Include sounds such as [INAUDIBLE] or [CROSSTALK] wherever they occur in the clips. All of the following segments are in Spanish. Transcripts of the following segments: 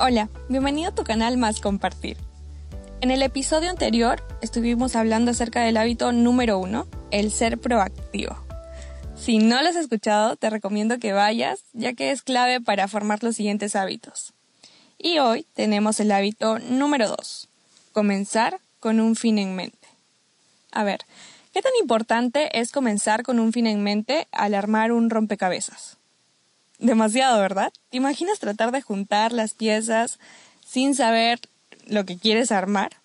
Hola, bienvenido a tu canal Más Compartir. En el episodio anterior estuvimos hablando acerca del hábito número uno, el ser proactivo. Si no lo has escuchado, te recomiendo que vayas, ya que es clave para formar los siguientes hábitos. Y hoy tenemos el hábito número dos, comenzar con un fin en mente. A ver, ¿qué tan importante es comenzar con un fin en mente al armar un rompecabezas? Demasiado, ¿verdad? ¿Te imaginas tratar de juntar las piezas sin saber lo que quieres armar?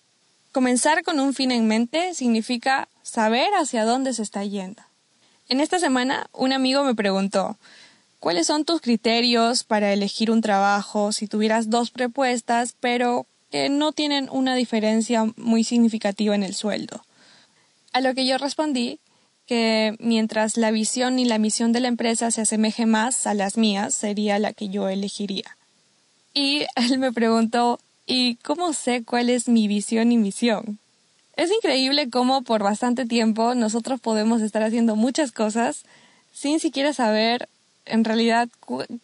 Comenzar con un fin en mente significa saber hacia dónde se está yendo. En esta semana un amigo me preguntó ¿Cuáles son tus criterios para elegir un trabajo si tuvieras dos propuestas pero que no tienen una diferencia muy significativa en el sueldo? A lo que yo respondí que mientras la visión y la misión de la empresa se asemeje más a las mías, sería la que yo elegiría. Y [LAUGHS] él me preguntó, ¿y cómo sé cuál es mi visión y misión? Es increíble cómo por bastante tiempo nosotros podemos estar haciendo muchas cosas sin siquiera saber en realidad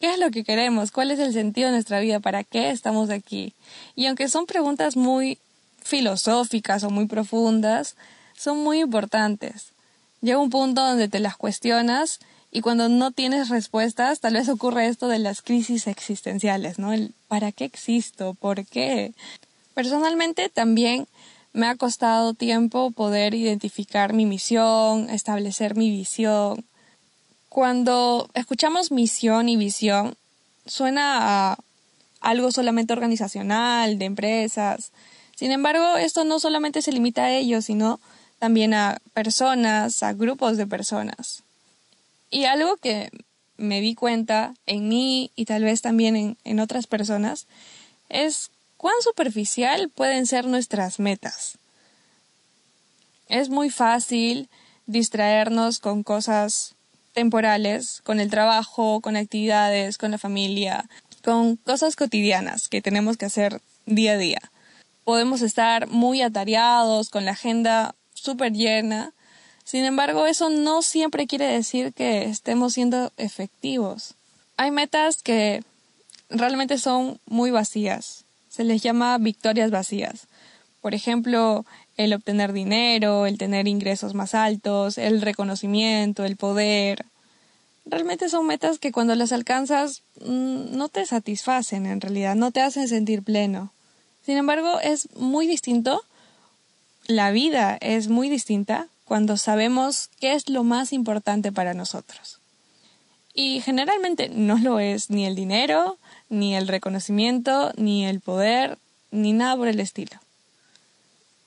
qué es lo que queremos, cuál es el sentido de nuestra vida, para qué estamos aquí. Y aunque son preguntas muy filosóficas o muy profundas, son muy importantes llega un punto donde te las cuestionas y cuando no tienes respuestas, tal vez ocurre esto de las crisis existenciales, ¿no? ¿para qué existo? ¿Por qué? Personalmente también me ha costado tiempo poder identificar mi misión, establecer mi visión. Cuando escuchamos misión y visión, suena a algo solamente organizacional, de empresas. Sin embargo, esto no solamente se limita a ello, sino también a personas, a grupos de personas. Y algo que me di cuenta en mí y tal vez también en, otras personas es cuán superficial pueden ser nuestras metas. Es muy fácil distraernos con cosas temporales, con el trabajo, con actividades, con la familia, con cosas cotidianas que tenemos que hacer día a día. Podemos estar muy atareados con la agenda súper llena. Sin embargo, eso no siempre quiere decir que estemos siendo efectivos. Hay metas que realmente son muy vacías. Se les llama victorias vacías. Por ejemplo, el obtener dinero, el tener ingresos más altos, el reconocimiento, el poder. Realmente son metas que cuando las alcanzas mm, no te satisfacen en realidad, no te hacen sentir pleno. Sin embargo, es muy distinto la vida es muy distinta cuando sabemos qué es lo más importante para nosotros. Y generalmente no lo es ni el dinero, ni el reconocimiento, ni el poder, ni nada por el estilo.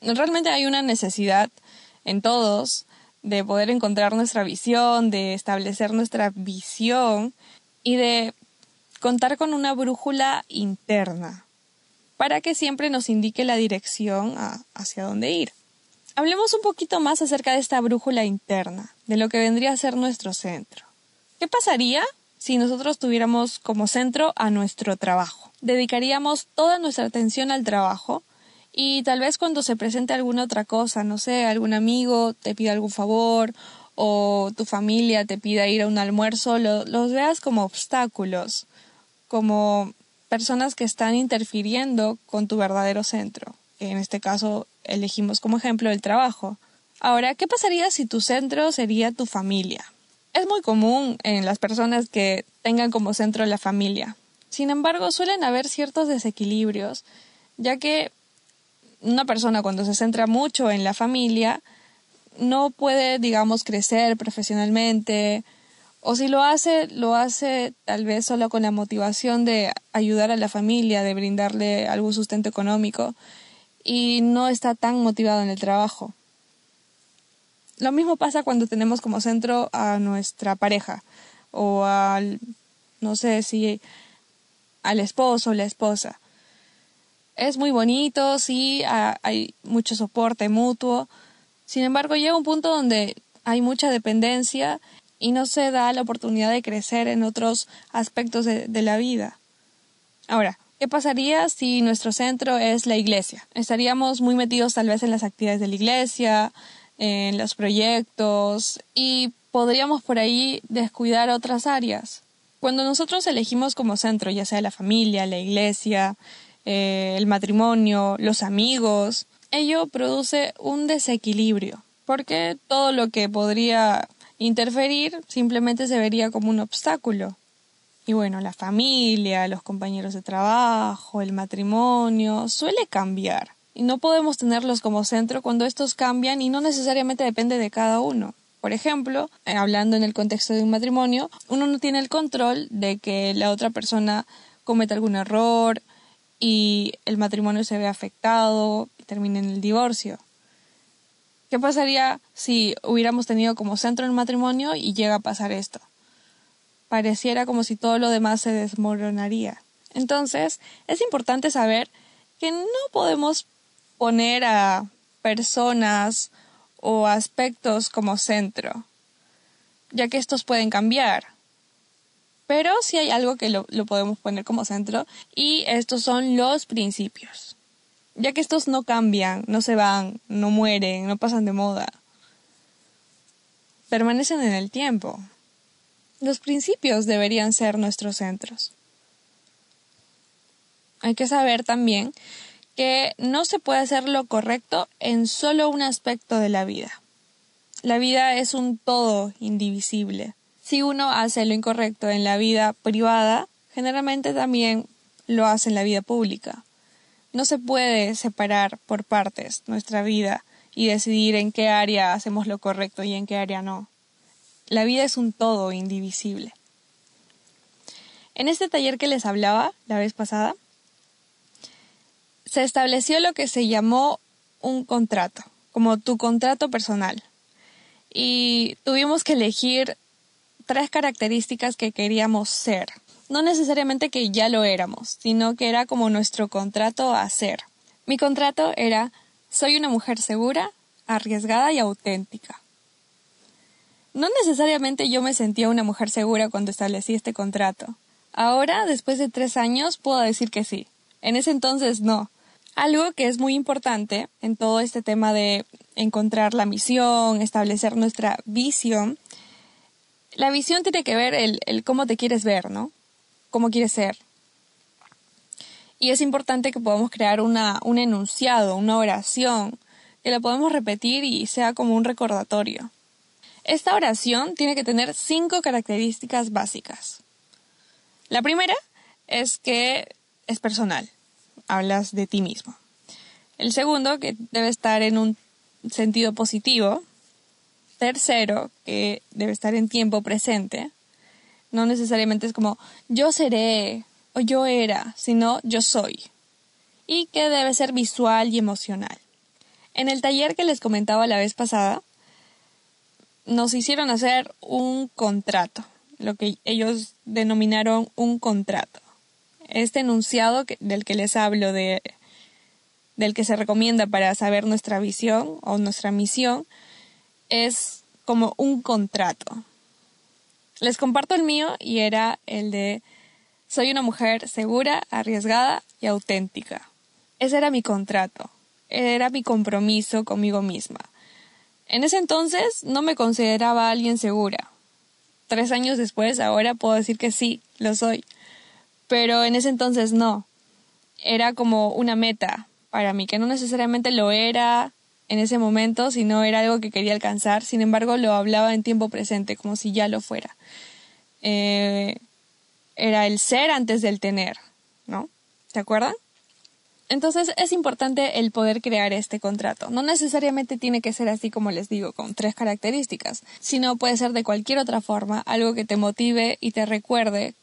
Realmente hay una necesidad en todos de poder encontrar nuestra visión, de establecer nuestra visión y de contar con una brújula interna para que siempre nos indique la dirección hacia dónde ir. Hablemos un poquito más acerca de esta brújula interna, de lo que vendría a ser nuestro centro. ¿Qué pasaría si nosotros tuviéramos como centro a nuestro trabajo? Dedicaríamos toda nuestra atención al trabajo y tal vez cuando se presente alguna otra cosa, no sé, algún amigo te pida algún favor o tu familia te pida ir a un almuerzo, los veas como obstáculos, como personas que están interfiriendo con tu verdadero centro, en este caso elegimos como ejemplo el trabajo. Ahora, ¿qué pasaría si tu centro sería tu familia? Es muy común en las personas que tengan como centro la familia. Sin embargo, suelen haber ciertos desequilibrios, ya que una persona cuando se centra mucho en la familia no puede, digamos, crecer profesionalmente, o si lo hace, lo hace tal vez solo con la motivación de ayudar a la familia, de brindarle algún sustento económico y no está tan motivado en el trabajo. Lo mismo pasa cuando tenemos como centro a nuestra pareja o al, no sé si al esposo o la esposa. Es muy bonito, sí, hay mucho soporte mutuo. Sin embargo, llega un punto donde hay mucha dependencia y no se da la oportunidad de crecer en otros aspectos de, la vida. Ahora, ¿qué pasaría si nuestro centro es la iglesia? Estaríamos muy metidos tal vez en las actividades de la iglesia, en los proyectos y podríamos por ahí descuidar otras áreas. Cuando nosotros elegimos como centro, ya sea la familia, la iglesia, eh, el matrimonio, los amigos, ello produce un desequilibrio, porque todo lo que podría interferir simplemente se vería como un obstáculo. Y bueno, la familia, los compañeros de trabajo, el matrimonio, suele cambiar. Y no podemos tenerlos como centro cuando estos cambian y no necesariamente depende de cada uno. Por ejemplo, eh, hablando en el contexto de un matrimonio, uno no tiene el control de que la otra persona cometa algún error y el matrimonio se ve afectado y termine en el divorcio. ¿Qué pasaría si hubiéramos tenido como centro el matrimonio y llega a pasar esto? Pareciera como si todo lo demás se desmoronaría. Entonces, es importante saber que no podemos poner a personas o aspectos como centro, ya que estos pueden cambiar. Pero sí hay algo que lo, podemos poner como centro y estos son los principios, ya que estos no cambian, no se van, no mueren, no pasan de moda, permanecen en el tiempo. Los principios deberían ser nuestros centros. Hay que saber también que no se puede hacer lo correcto en solo un aspecto de la vida. La vida es un todo indivisible. Si uno hace lo incorrecto en la vida privada, generalmente también lo hace en la vida pública. No se puede separar por partes nuestra vida y decidir en qué área hacemos lo correcto y en qué área no. La vida es un todo indivisible. En este taller que les hablaba la vez pasada, se estableció lo que se llamó un contrato, como tu contrato personal. Y tuvimos que elegir tres características que queríamos ser. No necesariamente que ya lo éramos, sino que era como nuestro contrato a ser. Mi contrato era soy una mujer segura, arriesgada y auténtica. No necesariamente yo me sentía una mujer segura cuando establecí este contrato. Ahora, después de tres años, puedo decir que sí. En ese entonces no. Algo que es muy importante en todo este tema de encontrar la misión, establecer nuestra visión. La visión tiene que ver el cómo te quieres ver, ¿no? Cómo quieres ser. Y es importante que podamos crear una, un enunciado, una oración, que la podemos repetir y sea como un recordatorio. Esta oración tiene que tener cinco características básicas. La primera es que es personal hablas de ti mismo. El segundo, que debe estar en un sentido positivo. Tercero, que debe estar en tiempo presente. No necesariamente es como yo seré o yo era, sino yo soy. Y que debe ser visual y emocional. En el taller que les comentaba la vez pasada, nos hicieron hacer un contrato, lo que ellos denominaron un contrato este enunciado del que les hablo, de, del que se recomienda para saber nuestra visión o nuestra misión, es como un contrato. Les comparto el mío y era el de soy una mujer segura, arriesgada y auténtica. Ese era mi contrato, era mi compromiso conmigo misma. En ese entonces no me consideraba alguien segura. Tres años después, ahora puedo decir que sí, lo soy pero en ese entonces no. Era como una meta para mí, que no necesariamente lo era en ese momento, sino era algo que quería alcanzar. Sin embargo, lo hablaba en tiempo presente, como si ya lo fuera. Eh, era el ser antes del tener, ¿no? ¿Se acuerdan? Entonces es importante el poder crear este contrato. No necesariamente tiene que ser así como les digo, con tres características, sino puede ser de cualquier otra forma, algo que te motive y te recuerde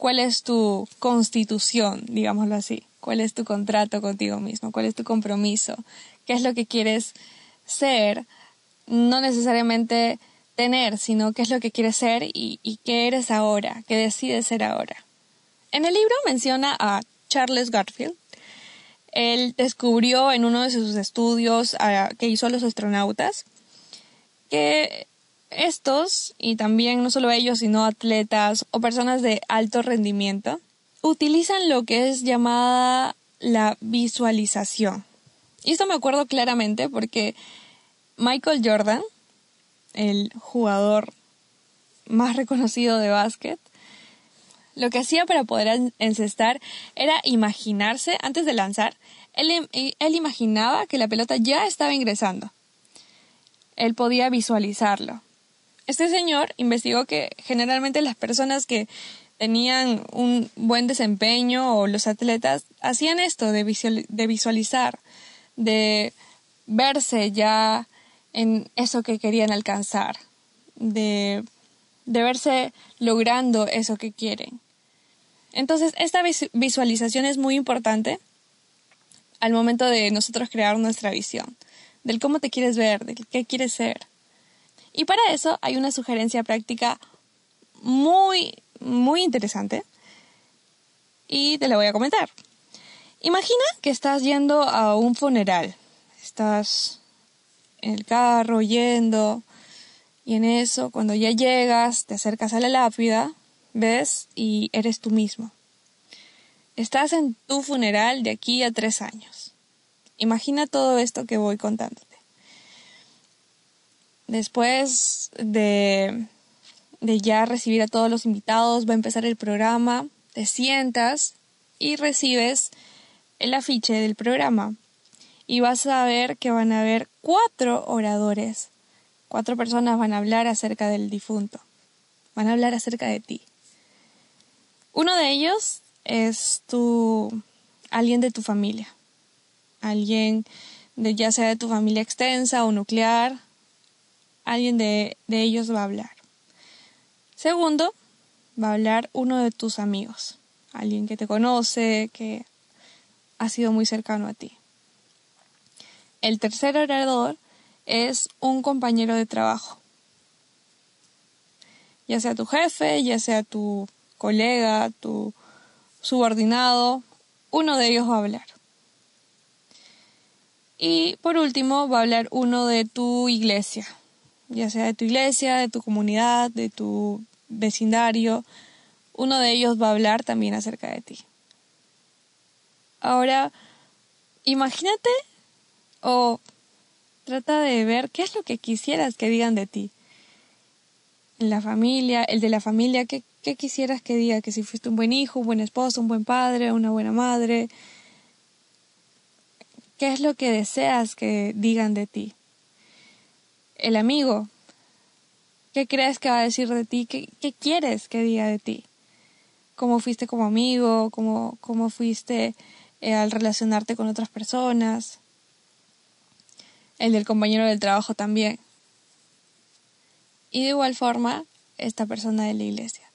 cuál es tu constitución, digámoslo así, cuál es tu contrato contigo mismo, cuál es tu compromiso, qué es lo que quieres ser, no necesariamente tener, sino qué es lo que quieres ser y, qué eres ahora, qué decides ser ahora. En el libro menciona a Charles Garfield. Él descubrió en uno de sus estudios que hizo a los astronautas que estos, y también no solo ellos, sino atletas o personas de alto rendimiento, utilizan lo que es llamada la visualización. Y esto me acuerdo claramente porque Michael Jordan, el jugador más reconocido de básquet, Lo que hacía para poder encestar era imaginarse, antes de lanzar, él, él imaginaba que la pelota ya estaba ingresando. Él podía visualizarlo. Este señor investigó que generalmente las personas que tenían un buen desempeño o los atletas hacían esto de, de visualizar, de verse ya en eso que querían alcanzar, de, de verse logrando eso que quieren. Entonces, esta visualización es muy importante al momento de nosotros crear nuestra visión, del cómo te quieres ver, del qué quieres ser. Y para eso hay una sugerencia práctica muy, muy interesante y te la voy a comentar. Imagina que estás yendo a un funeral. Estás en el carro yendo y en eso, cuando ya llegas, te acercas a la lápida, ves y eres tú mismo. Estás en tu funeral de aquí a tres años. Imagina todo esto que voy contándote. Después de ya recibir a todos los invitados, va a empezar el programa, te sientas y recibes el afiche del programa. Y vas a ver que van a haber cuatro oradores. Cuatro personas van a hablar acerca del difunto. Van a hablar acerca de ti. Uno de ellos es tu alguien de tu familia. Alguien de ya sea de tu familia extensa o nuclear. Alguien de, de ellos va a hablar. Segundo, va a hablar uno de tus amigos, alguien que te conoce, que ha sido muy cercano a ti. El tercer orador es un compañero de trabajo, ya sea tu jefe, ya sea tu colega, tu subordinado, uno de ellos va a hablar. Y por último va a hablar uno de tu iglesia, ya sea de tu iglesia, de tu comunidad, de tu vecindario, uno de ellos va a hablar también acerca de ti. Ahora, imagínate o trata de ver qué es lo que quisieras que digan de ti. La familia, el de la familia, ¿qué, qué quisieras que diga? Que si fuiste un buen hijo, un buen esposo, un buen padre, una buena madre. ¿Qué es lo que deseas que digan de ti? El amigo, ¿Qué crees que va a decir de ti? ¿Qué, quieres que diga de ti? ¿Cómo fuiste como amigo? ¿Cómo, fuiste eh, al relacionarte con otras personas? El del compañero del trabajo también. Y de igual forma, esta persona de la iglesia.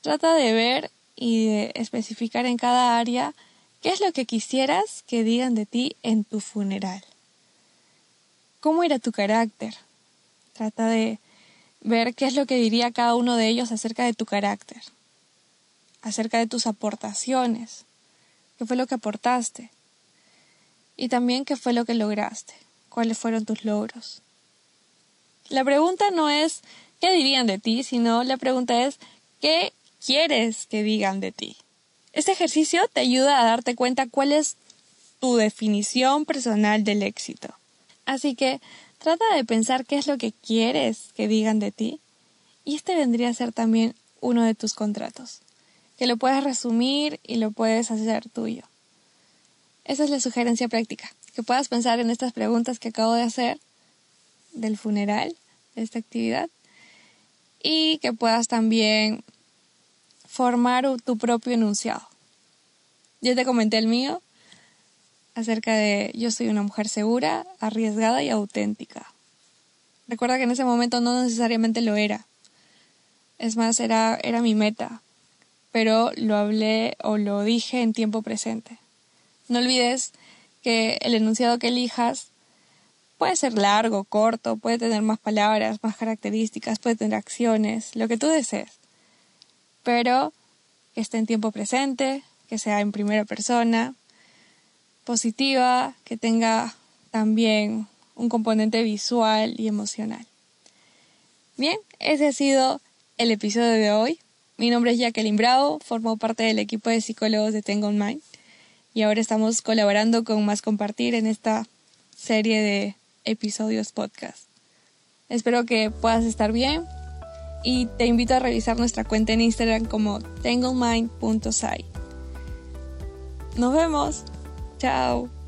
Trata de ver y de especificar en cada área qué es lo que quisieras que digan de ti en tu funeral. ¿Cómo era tu carácter? Trata de ver qué es lo que diría cada uno de ellos acerca de tu carácter, acerca de tus aportaciones, qué fue lo que aportaste y también qué fue lo que lograste, cuáles fueron tus logros. La pregunta no es qué dirían de ti, sino la pregunta es qué quieres que digan de ti. Este ejercicio te ayuda a darte cuenta cuál es tu definición personal del éxito. Así que Trata de pensar qué es lo que quieres que digan de ti y este vendría a ser también uno de tus contratos, que lo puedes resumir y lo puedes hacer tuyo. Esa es la sugerencia práctica, que puedas pensar en estas preguntas que acabo de hacer del funeral, de esta actividad, y que puedas también formar tu propio enunciado. Yo te comenté el mío, acerca de yo soy una mujer segura, arriesgada y auténtica. Recuerda que en ese momento no necesariamente lo era. Es más, era, era mi meta, pero lo hablé o lo dije en tiempo presente. No olvides que el enunciado que elijas puede ser largo, corto, puede tener más palabras, más características, puede tener acciones, lo que tú desees. Pero que esté en tiempo presente, que sea en primera persona, positiva, que tenga también un componente visual y emocional. Bien, ese ha sido el episodio de hoy. Mi nombre es Jacqueline Bravo, formo parte del equipo de psicólogos de Tengo Mind y ahora estamos colaborando con Más Compartir en esta serie de episodios podcast. Espero que puedas estar bien y te invito a revisar nuestra cuenta en Instagram como tanglemind.sci. Nos vemos. Ciao.